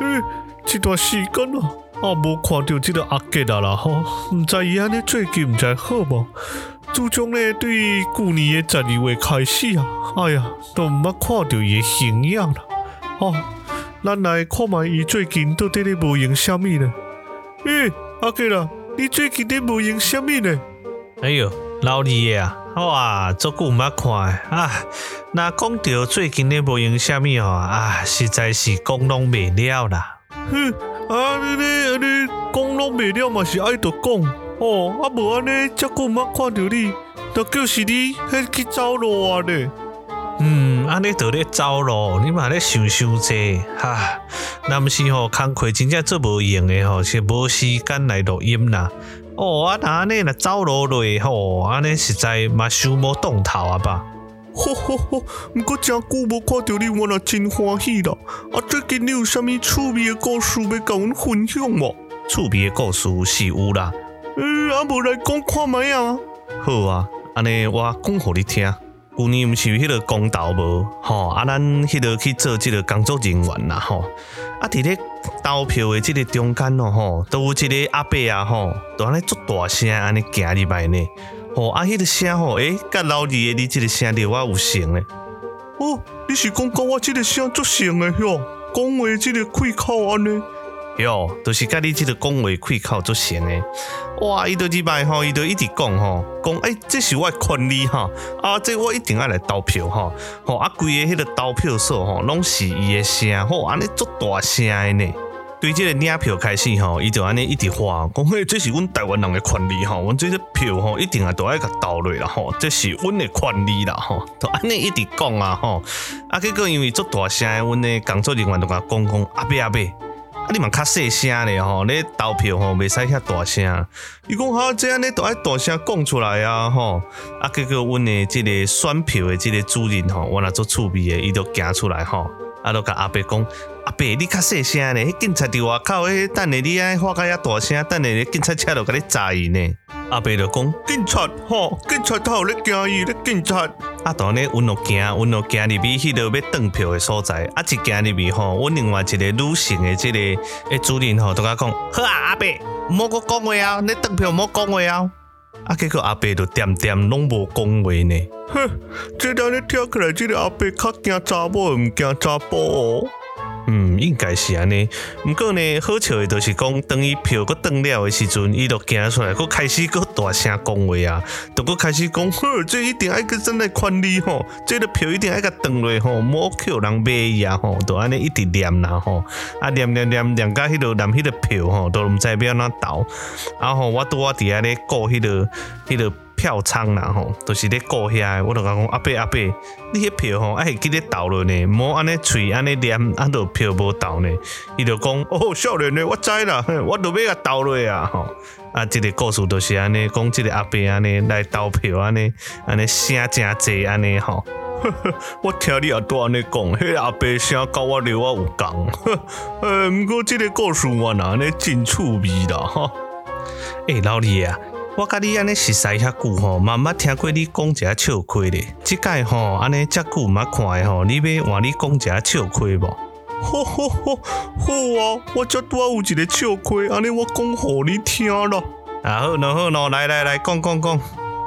嗯，这段时间啊，啊无看到这个阿杰啦啦吼，唔知伊安尼最近唔知好无？自从咧对去年的十二月开始啊，哎呀，都唔捌看到伊的形样啦。哦，咱来看卖伊最近到底咧无用虾米呢？诶，阿杰啦，你最近咧无用虾米呢？哎呦，老李啊，哇，足久毋捌看诶啊！若讲到最近咧无用虾米哦，啊，实在是讲拢袂了啦。哼，啊，你你你讲拢袂了嘛是爱着讲。哦，啊无安尼，遮久毋捌看到你，都叫是你迄去走路啊咧。嗯，安尼都咧走路，你嘛咧想想济哈。若毋是吼，工课真正做无用诶吼，是无时间来录音啦。哦，啊，那安尼若走路落吼，安尼实在嘛想无动头啊吧。吼吼吼，毋过真久无看到你，我也真欢喜啦。啊，最近你有啥物趣味诶故事要甲阮分享无？趣味诶故事是有啦。嗯，啊无来讲看卖啊！好啊，安尼我讲互你听。旧年毋是有迄个公投无？吼，啊咱迄个去做即个工作人员啦，吼。啊，伫咧投票诶即个中间咯，吼，都有一个阿伯啊，吼，都安尼足大声安尼行入来呢。吼，啊，迄个声吼，诶，甲老二诶你即个声调我有像咧。哦，你是讲甲我即个声足像诶哟？讲话即个开口安尼。哟，就是甲你即个讲话开口足像诶。哇！伊都入来吼，伊都一直讲吼，讲诶、欸，这是我权利哈，啊，这我一定爱来投票哈，吼啊，规个迄个投票所吼，拢是伊诶声，吼安尼足大声诶呢。对这个领票开始吼，伊就安尼一直话，讲嘿，这是阮台湾人诶权利吼，阮这个票吼，一定啊都爱甲投落啦吼，这是阮诶权利啦吼，都安尼一直讲啊吼，啊结果因为足大声，阮诶工作人员都甲讲讲，阿伯阿伯。啊！你嘛较细声咧吼，你投票吼袂使遐大声。伊讲哈，这样你都爱大声讲出来啊吼。啊，结果阮诶即个选票诶即个主任吼，我若做趣味诶，伊都行出来吼，啊，都甲阿伯讲，阿伯你较细声咧，迄警察伫外口，迄等下你爱发较遐大声，等下警察车就甲你载伊呢。阿伯就讲，警察吼，警察头咧惊伊咧，警察。啊，当呢，阮就惊，阮就惊入去迄个要登票的所在。啊，一行入去吼，阮另外一个女性的即个诶主任吼，都甲讲，好啊，阿伯，毋好搁讲话啊，你登票毋好讲话啊。啊，结果阿伯就点点拢无讲话呢。哼，即当你听起来，即个阿伯较惊查某，毋惊查甫哦。嗯，应该是安尼。毋过呢，好笑的就是讲，当伊票搁登了的时阵，伊就行出来，搁开始搁大声讲话啊，都搁开始讲，呵，这一定爱搁真来权利吼，这个票一定爱甲登落吼，莫叫人买伊啊吼，都安尼一直念啦吼，啊念念念念到迄个念迄个票吼，都毋知要安怎投，啊吼我拄啊伫遐咧顾迄个迄个。票仓啦吼，都、是咧顾遐，我就甲讲阿伯阿伯，你迄票吼，爱记得投落呢，莫安尼喙安尼念，啊，都票无投呢。伊就讲哦，少年呢，我知啦，我都要甲投落啊吼。啊，即、这个故事都是安尼，讲即个阿伯安尼来投票安尼，安尼声真济安尼吼。我听你阿多安尼讲，迄个阿伯声甲我了我有共。呃，毋过即个故事我安尼真趣味啦吼。诶、老李啊。我甲你安尼熟识遐久吼，嘛毋捌听过你讲一下笑亏咧。即届吼安尼遮久毋捌看诶吼，你要换你讲一下笑亏无？好好好，好啊！我遮拄啊有一个笑亏，安尼我讲互你听啦。啊好咯好咯，来来来讲讲讲，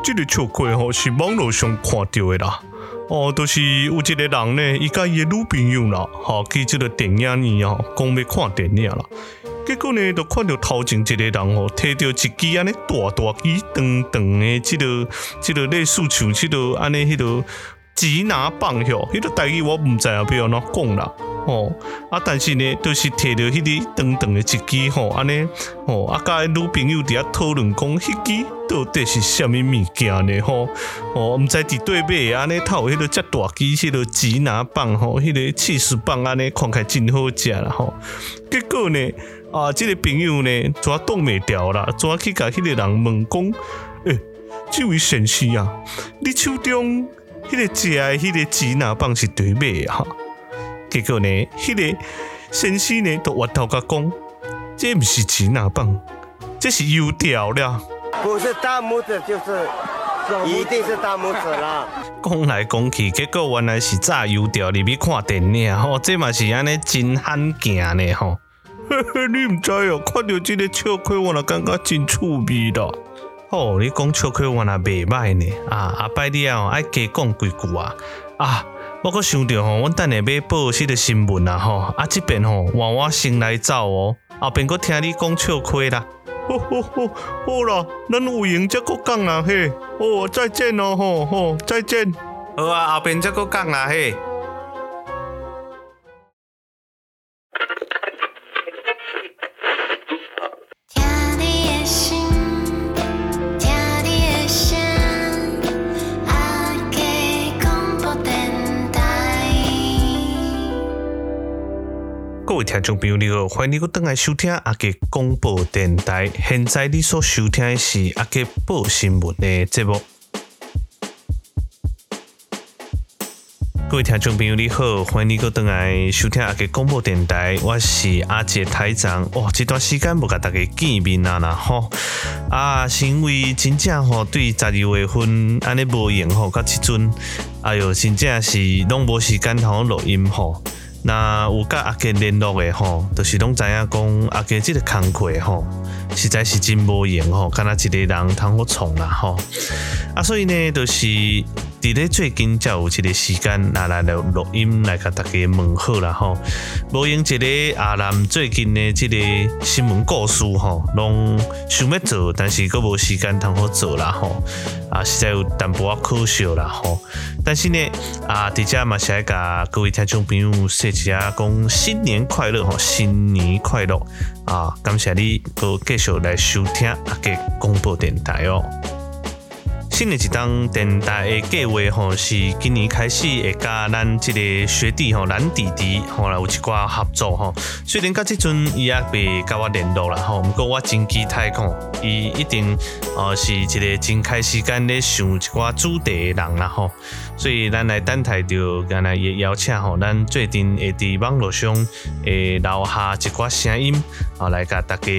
即个笑亏吼是网络上看到诶啦。哦，就是有一个人呢，伊甲伊诶女朋友啦，吼去即个电影院吼，讲要看电影啦。结果呢，就看到头前一个人吼，摕着一支安尼大大支、长长的，即个即个类似像即个安尼迄个指拿棒吼，迄个代志我毋知影要安怎讲啦。吼啊，但是呢，都是摕着迄个长长的一支吼，安尼吼啊，甲女朋友伫遐讨论讲，迄支到底是啥物物件呢？吼哦，毋知伫对面安尼，他有迄个遮大支，迄个指拿棒吼，迄个起司棒安尼，看起来真好食啦吼。结果呢？啊，这个朋友呢，怎挡袂掉啦？怎去甲迄个人问讲？诶、欸，这位先生啊，你手中迄个食的迄个吉拿棒是对买啊？结果呢，迄、那个先生呢，都回头甲讲，这毋是吉拿棒，这是油条了。不是大拇指，就是一定是大拇指啦。讲来讲去，结果原来是炸油条入去看电影，吼，这嘛是安尼真罕见呢，吼。嘿嘿，你唔知哦，看到这个笑亏，我就感觉真趣味啦。哦，你讲笑亏，我也袂歹呢。啊，阿伯你啊，爱加讲几句啊。啊，我阁想到吼，我等下要报这个新闻啊，吼，啊这边吼换我先来走哦，后边阁听你讲笑亏啦。吼吼吼，好啦，咱有闲则阁讲啦嘿。哦，再见哦，吼吼，再见。好啊，后边则阁讲啦嘿。听众朋友，你好，欢迎你又登来收听阿杰广播电台。现在你所收听的是阿杰报新闻的节目。各位听众朋友，你好，欢迎你又登来收听阿杰广播电台。我是阿杰台长。哇，这段时间无甲大家见面啊啦吼，啊，是因为真正吼对十二月份安尼无闲吼，到这阵，哎哟，真正是拢无时间通录音吼。那有甲阿杰联络的吼，就是拢知影讲阿杰这个工课吼，实在是真无闲吼，敢若一个人通好创啦吼。啊，所以呢，就是伫咧最近才有一个时间来来录录音来甲大家问好啦吼。无用一个阿南最近的这个新闻故事吼，拢想要做，但是阁无时间通好做啦吼。啊，实在有淡薄仔可惜啦吼。但是呢，啊，伫遮嘛是爱甲各位听众朋友说一下，讲新年快乐吼，新年快乐啊！感谢你阁继续来收听阿捷广播电台哦。新的一档电台的计划吼，是今年开始会甲咱这个学弟吼，咱弟弟吼来有一寡合作吼。虽然到这阵伊也未甲我联络啦吼，不过我真期待讲，伊一定哦是一个真开时间咧想一寡主题的人啦吼。所以咱来等待着，咱来也邀请吼，咱最近会伫网络上会留下一寡声音，啊来甲大家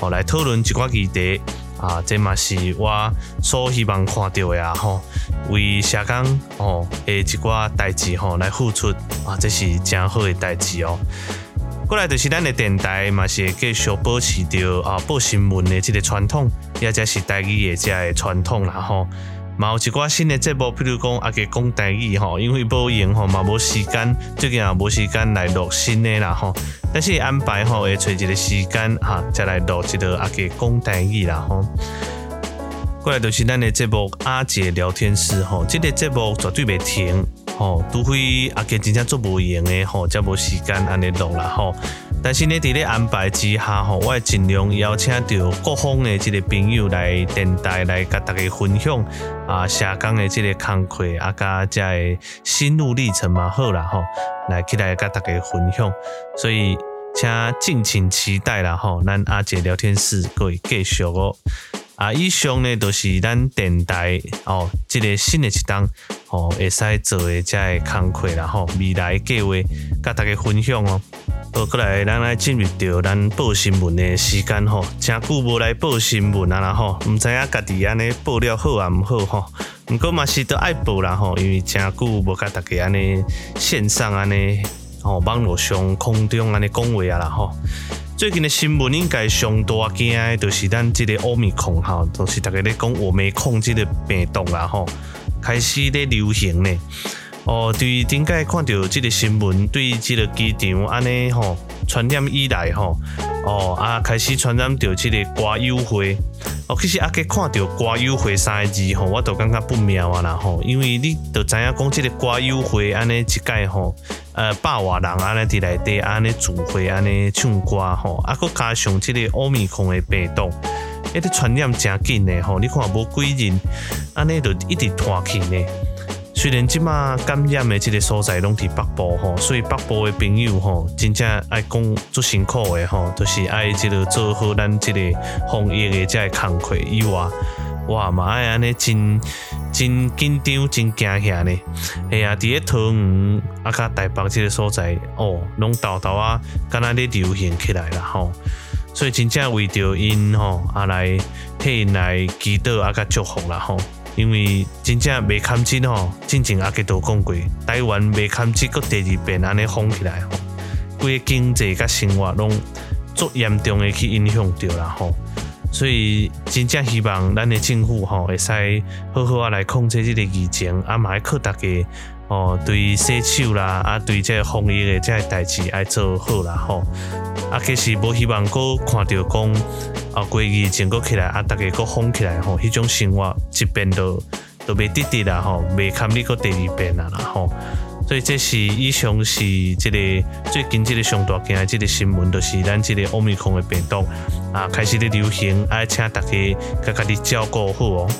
哦来讨论一寡议题。啊，这嘛是我所希望看到的啊！吼，为社工吼诶一寡代志吼来付出啊，这是真好的代志哦。过来就是咱的电台嘛，是会继续保持着啊报新闻的这个传统，也则是台语的这个传统啦吼。嘛有一寡新的节目，比如讲阿杰讲台语吼，因为无闲吼嘛无时间，最近也无时间来录新的啦吼。但是安排吼会找一个时间哈，再来录一个阿杰讲台语啦吼。过来就是咱的节目阿杰聊天室吼，这个节目绝对袂停吼，除非阿杰真正做无闲的吼，才无时间安尼录啦吼。但是呢，伫咧安排之下吼，我会尽量邀请到各方的这个朋友来电台来甲大家分享啊，社工的这个工课啊，甲这个心路历程嘛，好啦吼，来起来甲大家分享。所以请敬请期待啦吼，咱阿姐聊天室会继续哦。啊，以上呢都是咱电台哦，这个新的一档哦，会使做的这个工课啦吼，未来计划甲大家分享哦。好，过来，咱来进入到咱报新闻的时间吼，真久无来报新闻啊啦吼，毋知影家己安尼报了好啊毋好吼，不过嘛是都爱报啦吼，因为真久无甲大家安尼线上安尼吼，网络上空中安尼讲话啊啦吼。最近的新闻应该上大惊的，就是咱这个欧米孔哈，就是大家咧讲欧米孔这个病毒啦吼，开始咧流行呢。哦，对，顶个看到这个新闻，对这个机场安尼吼传染以来吼，哦啊开始传染到这个瓜友会。哦，其实阿捷看到瓜友会三个字吼，我都感觉不妙啊啦吼，因为你都知影讲这个瓜友会安尼一届吼，呃百外人安尼伫内底安尼聚会安尼唱歌吼，啊搁加上这个欧米孔的病毒，一直传染真紧的吼，你看无几人安尼就一直拖起呢。虽然即马感染的即个所在拢伫北部吼，所以北部的朋友吼，真正爱讲足辛苦的吼，就是爱即个做好咱即个防疫的即个工课以外，哇嘛爱安尼真真紧张、真惊吓呢。哎呀，伫个桃园啊，甲台北即个所在哦，拢豆豆啊，敢若咧流行起来了吼。所以真正为着因吼啊来替因来祈祷啊，甲祝福啦吼。因为真正麦坎积吼，之前阿吉都讲过，台湾麦坎积个第二遍安尼封起来吼，规个经济甲生活拢足严重的去影响着啦吼，所以真正希望咱的政府吼会使好好啊来控制这个疫情，啊嘛要靠大家哦对洗手啦，啊对这个防疫的这个代志爱做好啦吼，啊其实无希望阁看到讲。啊，过疫情过起来，啊，大家搁封起来吼，迄种生活一变都都袂得得啦吼，袂堪你搁第二遍啦啦吼。所以这是以上是这个最近这个上大件的这个新闻，就是咱这个奥密克的病毒啊开始咧流行，啊，请大家家家己照顾好哦。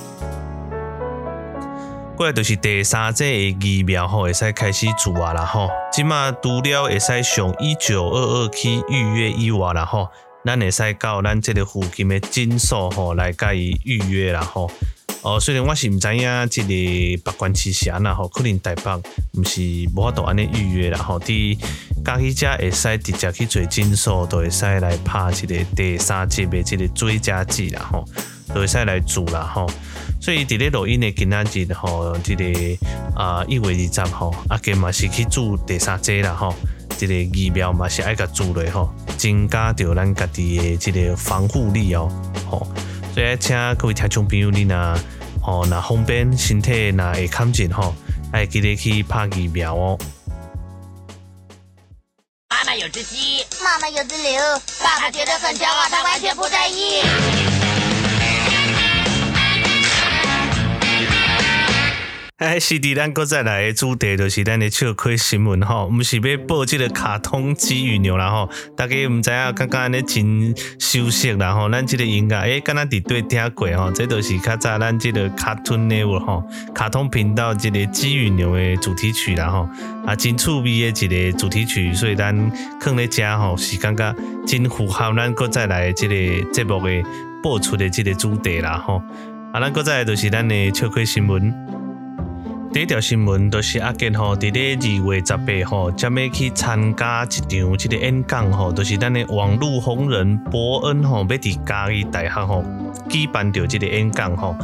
过来就是第三剂的疫苗吼，会使开始做啊啦吼。即马除了会使上一九二二去预约以外啦吼。咱会使到咱这个附近的诊所吼来甲伊预约啦吼。哦，虽然我是唔知影这个北关是啥啦吼，可能台北唔是无法度安尼预约啦吼。伫家己遮会使直接去做诊所，都会使来拍一个第三剂的即个追加剂啦吼，都会使来做啦吼。所以伫咧录音的今仔日吼，这个啊一月二十号，啊加嘛是去做第三剂啦吼。这个疫苗嘛是爱甲做嘞吼，增加着咱家己的这个防护力哦，吼，所以请各位听众朋友你呐，吼，那方便身体那会康健吼，爱记得去拍疫苗哦。妈妈有只鸡，妈妈有只牛，爸爸觉得很骄傲，他完全不在意。哎，是的，咱搁再来的主题就是咱的笑亏新闻吼，毋是要报这个卡通鸡与牛啦吼，大家毋知影，刚刚安尼真熟悉啦吼，咱这个音乐诶，敢若伫对听过吼，这都是较早咱这个卡通 network 吼，卡通频道这个鸡与牛的主题曲啦吼，啊，真趣味的一个主题曲，所以咱放咧遮吼，是感觉真符合咱搁再来这个节目的播出的这个主题啦吼，啊，咱搁再来就是咱的笑亏新闻。第一条新闻就是阿健吼，伫咧二月十八号，将要去参加一场即个演讲吼，就是咱的网络红人伯恩吼，要伫嘉义大学吼举办着这个演讲吼，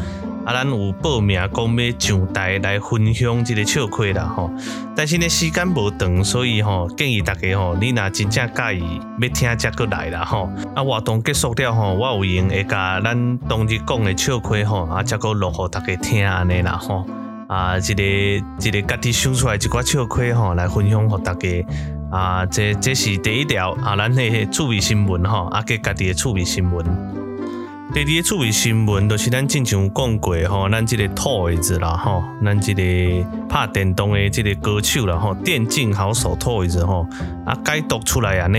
啊，咱有报名讲要上台来分享这个笑亏啦吼，但是呢时间无长，所以吼建议大家吼，你若真正介意要听则过来啦吼，啊活动结束了吼，我有闲会甲咱当日讲的笑亏吼，啊则个录互大家听安尼啦吼。啊，一个一个家己想出来一寡笑亏吼，来分享给大家。啊，这这是第一条啊，咱的趣味新闻吼，啊，给家己的趣味新闻。第二个趣味新闻就是咱之前有讲过吼，咱这个 Toys 啦吼，咱这个拍电动的这个歌手啦吼，电竞好手 Toys 吼，啊，解读出来啊呢，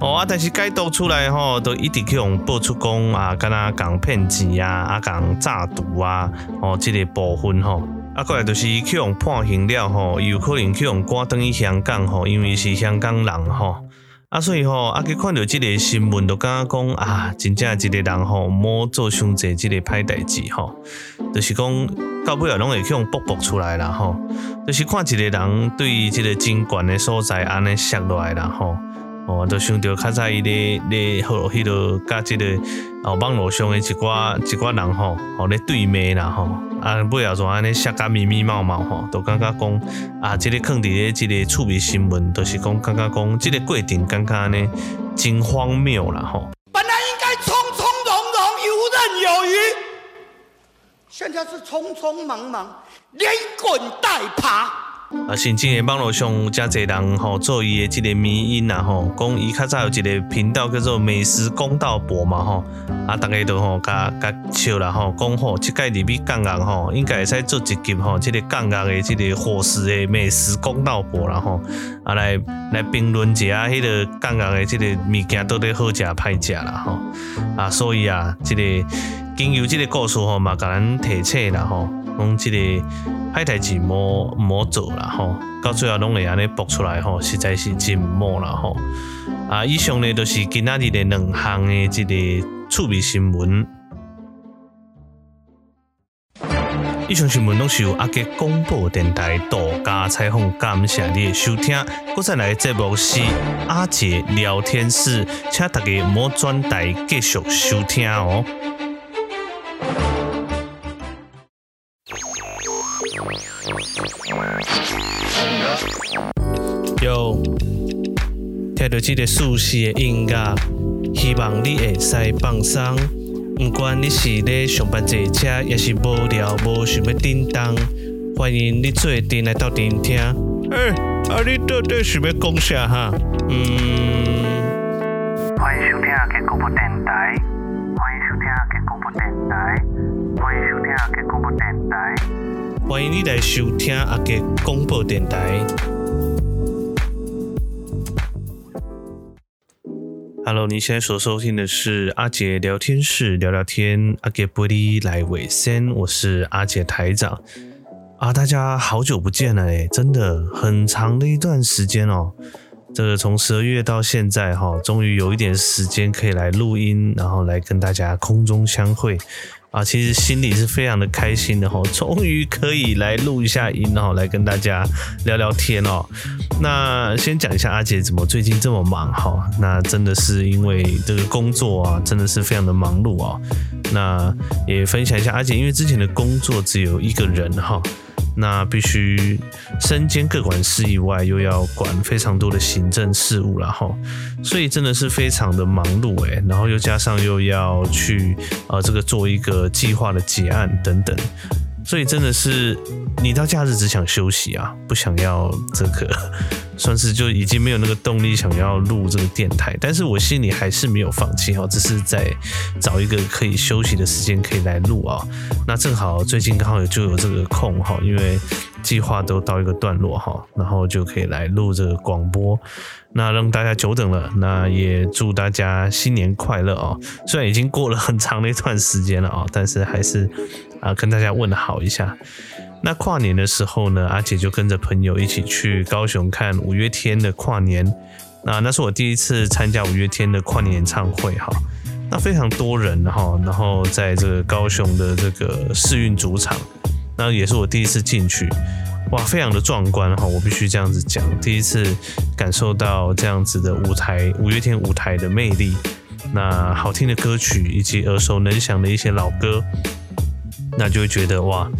哦啊，但是解读出来吼，都一直去用爆出讲啊，敢若讲骗钱啊，啊讲诈赌啊，哦，这个部分吼。啊，过来就是去用判刑了吼，有可能去用赶转去香港吼，因为是香港人吼。啊，所以吼，啊，去看到这个新闻，就感觉讲啊，真正一个人吼，莫做伤济这个歹代志吼，就是讲到尾啊，拢会去用曝曝出来啦吼。就是看一个人对这个真悬的所在安尼摔落来啦吼。哦，就想到较早伊咧咧好迄个甲即个哦网络上的一寡一寡人吼，哦咧对骂啦吼，啊尾后就安尼写甲密密麻麻吼，都感觉讲啊，即、这个放伫咧即个趣味新闻，都、就是讲感觉讲即个过程感觉安尼真荒谬啦吼。本来应该从从容容、游刃有余，现在是匆匆忙忙、连滚带爬。啊，甚至诶，网络上有真侪人吼做伊诶即个迷因啦吼，讲伊较早有一个频道叫做美食公道博嘛吼，啊，逐个都吼甲甲笑啦吼，讲吼即届入去港港吼，应该会使做一集吼，即个港港诶即个伙食诶美食公道博啦吼，啊来来评论一下迄个港港诶即个物件到底好食歹食啦吼，啊，所以啊，即个经由即个故事吼嘛，甲咱提醒啦吼，讲即个。歹代志莫莫做啦吼，到最后拢会安尼爆出来吼，实在是真莫啦吼。啊，以上呢都是今仔日的两项的这个趣味新闻。以上新闻拢是由阿杰广播电台独家采访，感谢你的收听。阁再来节目是阿杰聊天室，请大家莫转台继续收听哦。有听到这个熟悉的音乐，希望你会使放松。不管你是咧上班坐车，也是无聊无想要叮当，欢迎你做阵来到聆听。哎、欸，啊，你到底是要讲啥哈？嗯，欢迎收听阿吉广播电台。欢迎你来收听阿杰广播电台。Hello，你现在所收听的是阿杰聊天室，聊聊天，阿杰不离来尾声，我是阿杰台长啊，大家好久不见了哎，真的很长的一段时间哦，这个从十二月到现在哈，终于有一点时间可以来录音，然后来跟大家空中相会。啊，其实心里是非常的开心的哈，终于可以来录一下音哦，来跟大家聊聊天哦。那先讲一下阿杰怎么最近这么忙哈，那真的是因为这个工作啊，真的是非常的忙碌哦。那也分享一下阿杰，因为之前的工作只有一个人哈。那必须身兼各管事以外，又要管非常多的行政事务了哈，所以真的是非常的忙碌诶，然后又加上又要去呃这个做一个计划的结案等等。所以真的是，你到假日只想休息啊，不想要这个，算是就已经没有那个动力想要录这个电台。但是我心里还是没有放弃哈，只是在找一个可以休息的时间可以来录啊。那正好最近刚好就有这个空哈，因为计划都到一个段落哈，然后就可以来录这个广播。那让大家久等了，那也祝大家新年快乐啊！虽然已经过了很长的一段时间了啊，但是还是。啊，跟大家问好一下。那跨年的时候呢，阿姐就跟着朋友一起去高雄看五月天的跨年。那那是我第一次参加五月天的跨年演唱会哈。那非常多人哈，然后在这个高雄的这个世运主场，那也是我第一次进去，哇，非常的壮观哈。我必须这样子讲，第一次感受到这样子的舞台，五月天舞台的魅力。那好听的歌曲以及耳熟能详的一些老歌。那就会觉得哇，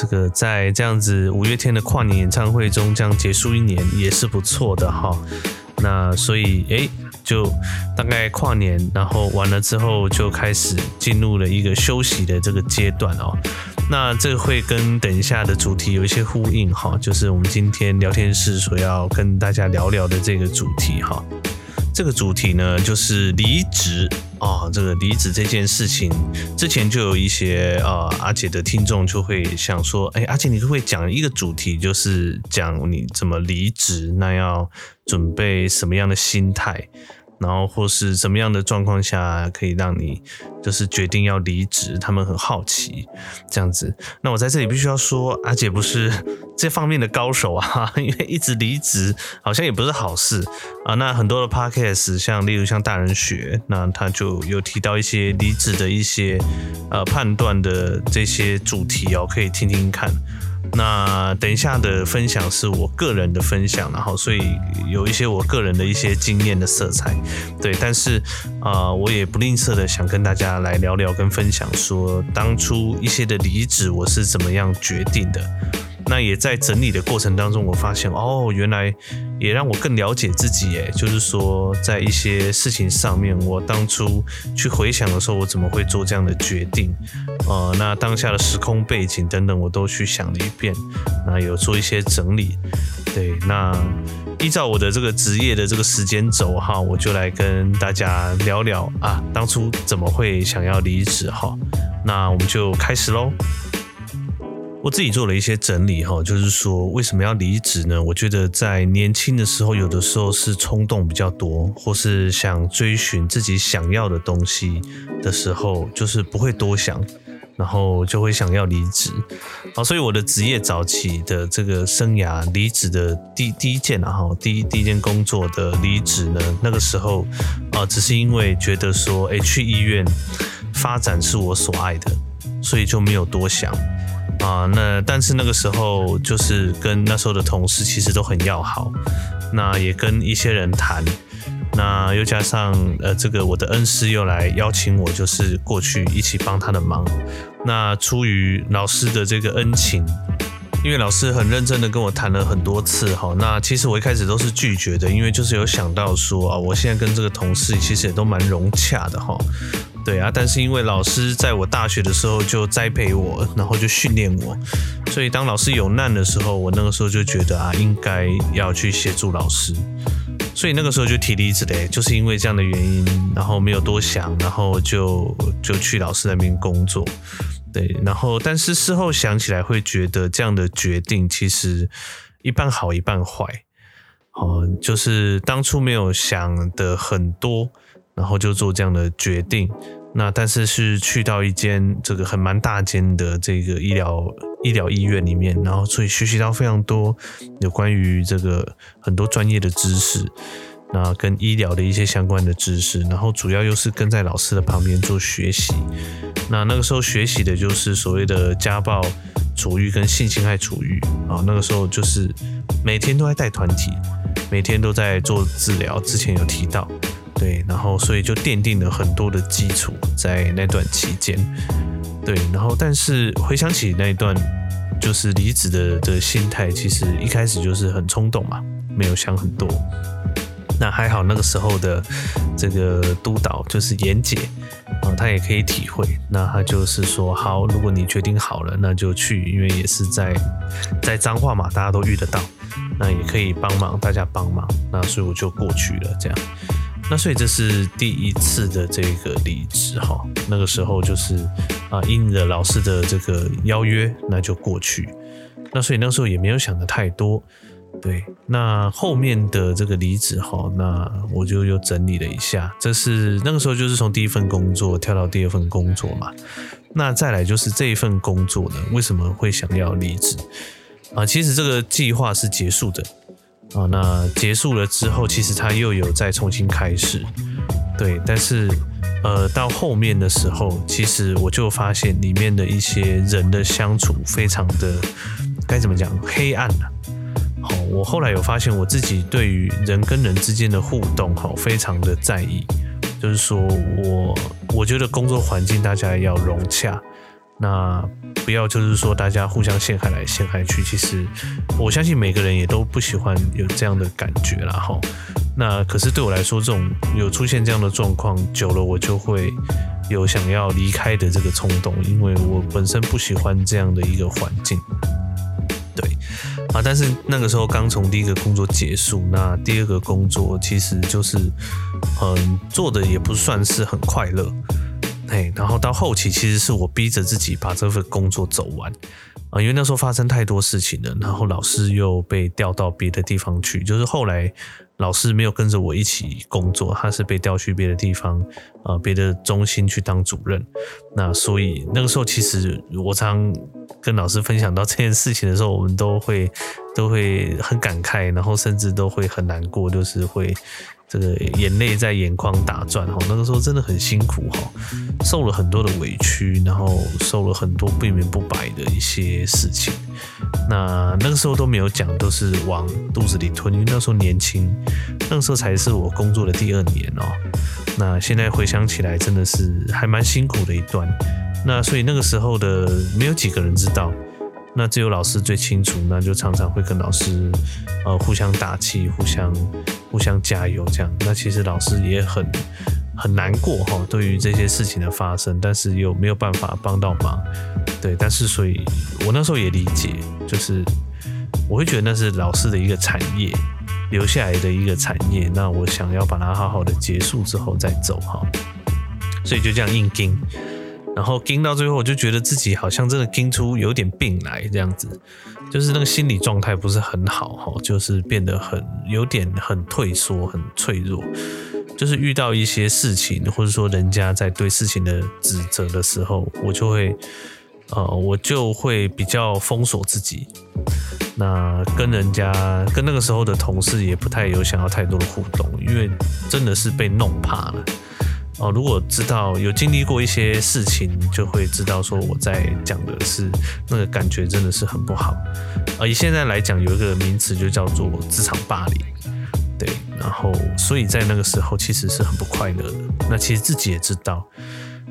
这个在这样子五月天的跨年演唱会中这样结束一年也是不错的哈。那所以诶，就大概跨年，然后完了之后就开始进入了一个休息的这个阶段哦。那这会跟等一下的主题有一些呼应哈，就是我们今天聊天室所要跟大家聊聊的这个主题哈。这个主题呢，就是离职啊。这个离职这件事情，之前就有一些呃阿杰的听众就会想说，哎，阿杰你就会讲一个主题，就是讲你怎么离职，那要准备什么样的心态？然后或是怎么样的状况下可以让你就是决定要离职？他们很好奇这样子。那我在这里必须要说，阿姐不是这方面的高手啊，因为一直离职好像也不是好事啊。那很多的 podcast，像例如像大人学，那他就有提到一些离职的一些呃判断的这些主题哦，可以听听看。那等一下的分享是我个人的分享，然后所以有一些我个人的一些经验的色彩，对，但是啊、呃，我也不吝啬的想跟大家来聊聊跟分享，说当初一些的离职我是怎么样决定的。那也在整理的过程当中，我发现哦，原来也让我更了解自己，诶，就是说在一些事情上面，我当初去回想的时候，我怎么会做这样的决定？呃，那当下的时空背景等等，我都去想了一遍，那有做一些整理。对，那依照我的这个职业的这个时间轴哈，我就来跟大家聊聊啊，当初怎么会想要离职哈？那我们就开始喽。我自己做了一些整理哈，就是说为什么要离职呢？我觉得在年轻的时候，有的时候是冲动比较多，或是想追寻自己想要的东西的时候，就是不会多想，然后就会想要离职。好，所以我的职业早期的这个生涯离职的第第一件啊哈，第一第一件工作的离职呢，那个时候啊，只是因为觉得说，哎，去医院发展是我所爱的，所以就没有多想。啊，那但是那个时候就是跟那时候的同事其实都很要好，那也跟一些人谈，那又加上呃这个我的恩师又来邀请我，就是过去一起帮他的忙。那出于老师的这个恩情，因为老师很认真的跟我谈了很多次哈，那其实我一开始都是拒绝的，因为就是有想到说啊，我现在跟这个同事其实也都蛮融洽的哈。对啊，但是因为老师在我大学的时候就栽培我，然后就训练我，所以当老师有难的时候，我那个时候就觉得啊，应该要去协助老师，所以那个时候就提离职嘞，就是因为这样的原因，然后没有多想，然后就就去老师那边工作。对，然后但是事后想起来会觉得这样的决定其实一半好一半坏，哦，就是当初没有想的很多。然后就做这样的决定，那但是是去到一间这个很蛮大间的这个医疗医疗医院里面，然后所以学习到非常多有关于这个很多专业的知识，那跟医疗的一些相关的知识，然后主要又是跟在老师的旁边做学习，那那个时候学习的就是所谓的家暴处遇跟性侵害处遇啊，那个时候就是每天都在带团体，每天都在做治疗，之前有提到。对，然后所以就奠定了很多的基础在那段期间。对，然后但是回想起那一段就是离职的的心态，其实一开始就是很冲动嘛，没有想很多。那还好那个时候的这个督导就是严姐啊，她也可以体会。那她就是说，好，如果你决定好了，那就去，因为也是在在彰化嘛，大家都遇得到，那也可以帮忙，大家帮忙。那所以我就过去了，这样。那所以这是第一次的这个离职哈，那个时候就是啊，应了老师的这个邀约，那就过去。那所以那时候也没有想的太多，对。那后面的这个离职哈，那我就又整理了一下，这是那个时候就是从第一份工作跳到第二份工作嘛。那再来就是这一份工作呢，为什么会想要离职啊？其实这个计划是结束的。啊，那结束了之后，其实他又有再重新开始，对，但是呃，到后面的时候，其实我就发现里面的一些人的相处非常的该怎么讲黑暗了。好，我后来有发现我自己对于人跟人之间的互动，好，非常的在意，就是说我我觉得工作环境大家要融洽。那不要就是说大家互相陷害来陷害去，其实我相信每个人也都不喜欢有这样的感觉啦哈。那可是对我来说，这种有出现这样的状况久了，我就会有想要离开的这个冲动，因为我本身不喜欢这样的一个环境。对啊，但是那个时候刚从第一个工作结束，那第二个工作其实就是嗯做的也不算是很快乐。嘿，然后到后期其实是我逼着自己把这份工作走完啊，因为那时候发生太多事情了，然后老师又被调到别的地方去，就是后来老师没有跟着我一起工作，他是被调去别的地方啊，别的中心去当主任。那所以那个时候其实我常跟老师分享到这件事情的时候，我们都会都会很感慨，然后甚至都会很难过，就是会。这个眼泪在眼眶打转哈，那个时候真的很辛苦哈，受了很多的委屈，然后受了很多不明不白的一些事情。那那个时候都没有讲，都是往肚子里吞，因为那时候年轻，那个时候才是我工作的第二年哦。那现在回想起来，真的是还蛮辛苦的一段。那所以那个时候的没有几个人知道。那只有老师最清楚，那就常常会跟老师，呃，互相打气，互相互相加油这样。那其实老师也很很难过哈，对于这些事情的发生，但是又没有办法帮到忙，对。但是所以，我那时候也理解，就是我会觉得那是老师的一个产业，留下来的一个产业。那我想要把它好好的结束之后再走哈，所以就这样硬盯。然后盯到最后，我就觉得自己好像真的盯出有点病来，这样子，就是那个心理状态不是很好哈，就是变得很有点很退缩、很脆弱，就是遇到一些事情，或者说人家在对事情的指责的时候，我就会呃，我就会比较封锁自己，那跟人家跟那个时候的同事也不太有想要太多的互动，因为真的是被弄怕了。哦，如果知道有经历过一些事情，就会知道说我在讲的是那个感觉真的是很不好。而以现在来讲，有一个名词就叫做职场霸凌，对。然后，所以在那个时候其实是很不快乐的。那其实自己也知道。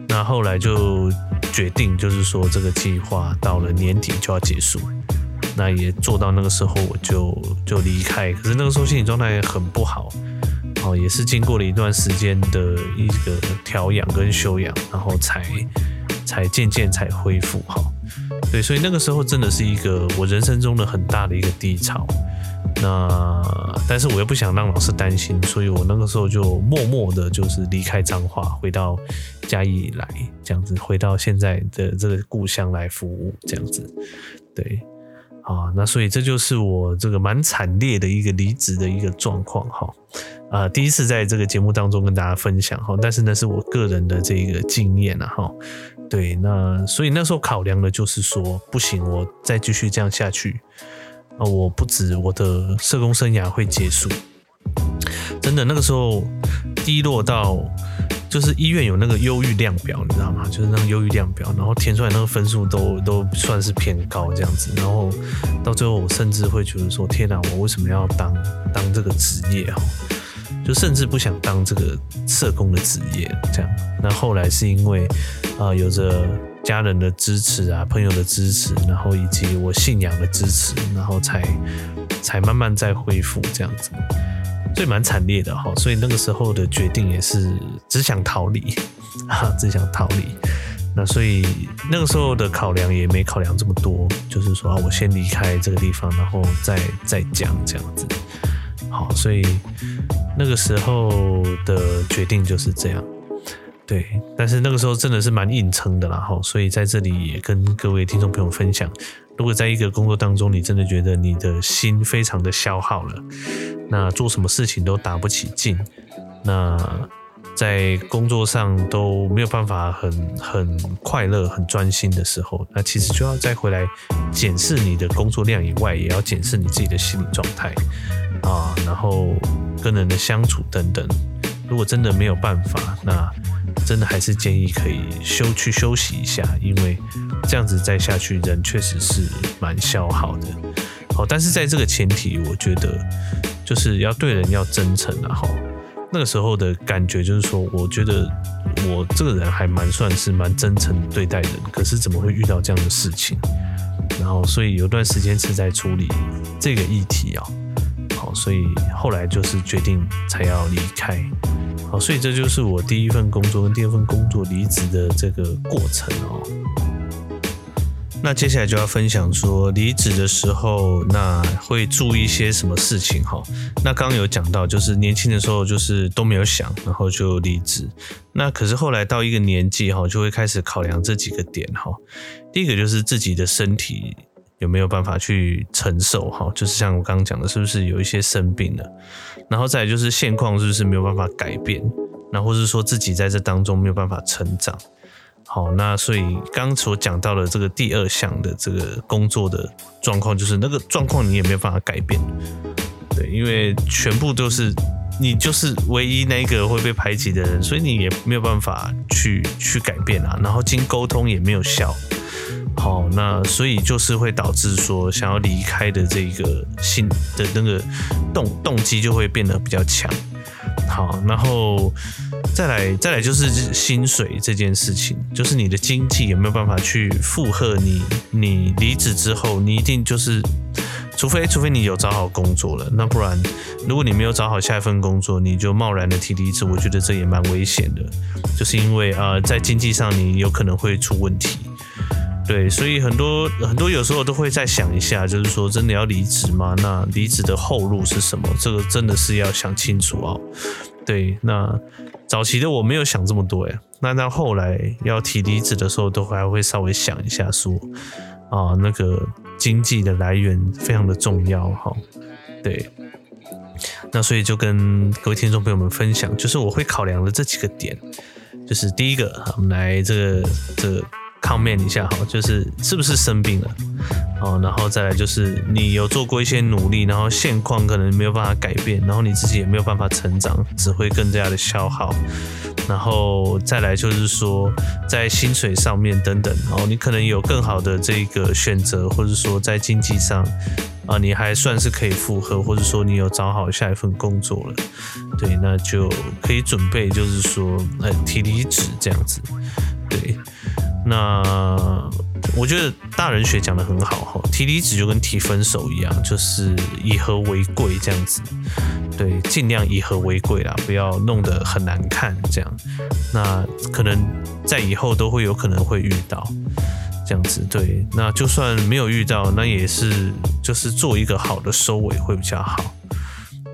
那后来就决定，就是说这个计划到了年底就要结束。那也做到那个时候我就就离开，可是那个时候心理状态很不好，也是经过了一段时间的一个调养跟修养，然后才才渐渐才恢复哈。对，所以那个时候真的是一个我人生中的很大的一个低潮。那但是我又不想让老师担心，所以我那个时候就默默的，就是离开彰化，回到嘉义来，这样子，回到现在的这个故乡来服务，这样子。对，啊，那所以这就是我这个蛮惨烈的一个离职的一个状况，哈，啊，第一次在这个节目当中跟大家分享，哈，但是那是我个人的这个经验了，哈。对，那所以那时候考量的就是说，不行，我再继续这样下去，啊，我不止我的社工生涯会结束，真的那个时候低落到，就是医院有那个忧郁量表，你知道吗？就是那个忧郁量表，然后填出来那个分数都都算是偏高这样子，然后到最后我甚至会觉得说，天哪，我为什么要当当这个职业啊？就甚至不想当这个社工的职业，这样。那后来是因为啊、呃，有着家人的支持啊，朋友的支持，然后以及我信仰的支持，然后才才慢慢再恢复这样子。所以蛮惨烈的哈。所以那个时候的决定也是只想逃离啊，只想逃离。那所以那个时候的考量也没考量这么多，就是说啊，我先离开这个地方，然后再再讲这样子。好，所以。那个时候的决定就是这样，对，但是那个时候真的是蛮硬撑的啦，哈，所以在这里也跟各位听众朋友分享，如果在一个工作当中，你真的觉得你的心非常的消耗了，那做什么事情都打不起劲，那在工作上都没有办法很很快乐、很专心的时候，那其实就要再回来检视你的工作量以外，也要检视你自己的心理状态。啊，然后跟人的相处等等，如果真的没有办法，那真的还是建议可以休去休息一下，因为这样子再下去，人确实是蛮消耗的。好，但是在这个前提，我觉得就是要对人要真诚啊。哈，那个时候的感觉就是说，我觉得我这个人还蛮算是蛮真诚对待人，可是怎么会遇到这样的事情？然后，所以有段时间是在处理这个议题啊。好，所以后来就是决定才要离开。好，所以这就是我第一份工作跟第二份工作离职的这个过程哦。那接下来就要分享说离职的时候，那会注意一些什么事情哈。那刚刚有讲到，就是年轻的时候就是都没有想，然后就离职。那可是后来到一个年纪哈，就会开始考量这几个点哈。第一个就是自己的身体。有没有办法去承受？哈，就是像我刚刚讲的，是不是有一些生病了？然后再来就是现况是不是没有办法改变？那或是说自己在这当中没有办法成长？好，那所以刚所讲到的这个第二项的这个工作的状况，就是那个状况你也没有办法改变。对，因为全部都是你就是唯一那个会被排挤的人，所以你也没有办法去去改变啊。然后经沟通也没有效。好，那所以就是会导致说想要离开的这个心的那个动动机就会变得比较强。好，然后再来再来就是薪水这件事情，就是你的经济有没有办法去负荷你你离职之后，你一定就是除非除非你有找好工作了，那不然如果你没有找好下一份工作，你就贸然的提离职，我觉得这也蛮危险的，就是因为呃在经济上你有可能会出问题。对，所以很多很多有时候都会再想一下，就是说真的要离职吗？那离职的后路是什么？这个真的是要想清楚哦。对，那早期的我没有想这么多哎，那到后来要提离职的时候，都还会稍微想一下说，啊，那个经济的来源非常的重要哈。对，那所以就跟各位听众朋友们分享，就是我会考量的这几个点，就是第一个，我们来这个这。Comment 一下哈，就是是不是生病了，哦，然后再来就是你有做过一些努力，然后现况可能没有办法改变，然后你自己也没有办法成长，只会更加的消耗，然后再来就是说在薪水上面等等，哦，你可能有更好的这个选择，或者说在经济上啊，你还算是可以复合，或者说你有找好下一份工作了，对，那就可以准备就是说呃提离职这样子，对。那我觉得大人学讲得很好哈，提离职就跟提分手一样，就是以和为贵这样子。对，尽量以和为贵啦，不要弄得很难看这样。那可能在以后都会有可能会遇到这样子。对，那就算没有遇到，那也是就是做一个好的收尾会比较好。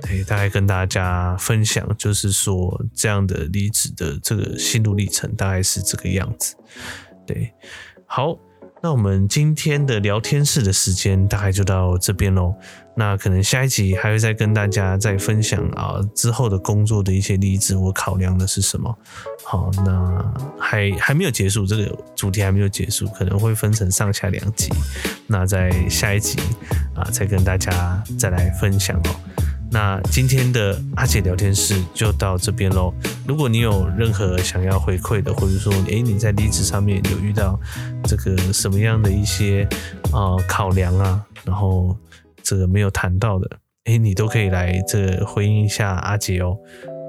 对，大概跟大家分享，就是说这样的离职的这个心路历程大概是这个样子。对，好。那我们今天的聊天室的时间大概就到这边喽。那可能下一集还会再跟大家再分享啊之后的工作的一些例子，我考量的是什么？好，那还还没有结束，这个主题还没有结束，可能会分成上下两集。那在下一集啊，再跟大家再来分享哦。那今天的阿姐聊天室就到这边喽。如果你有任何想要回馈的，或者说，诶，你在离职上面有遇到这个什么样的一些啊、考量啊，然后这个没有谈到的，诶，你都可以来这回应一下阿姐哦。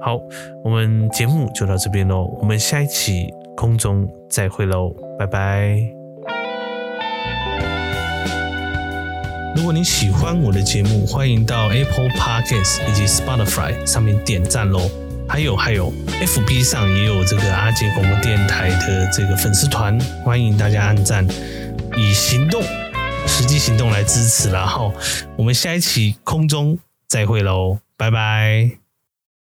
好，我们节目就到这边喽，我们下一期空中再会喽，拜拜。如果你喜欢我的节目，欢迎到 Apple Podcast 以及 Spotify 上面点赞喽。还有还有，FB 上也有这个阿杰广播电台的这个粉丝团，欢迎大家按赞，以行动、实际行动来支持然后，我们下一期空中再会喽，拜拜。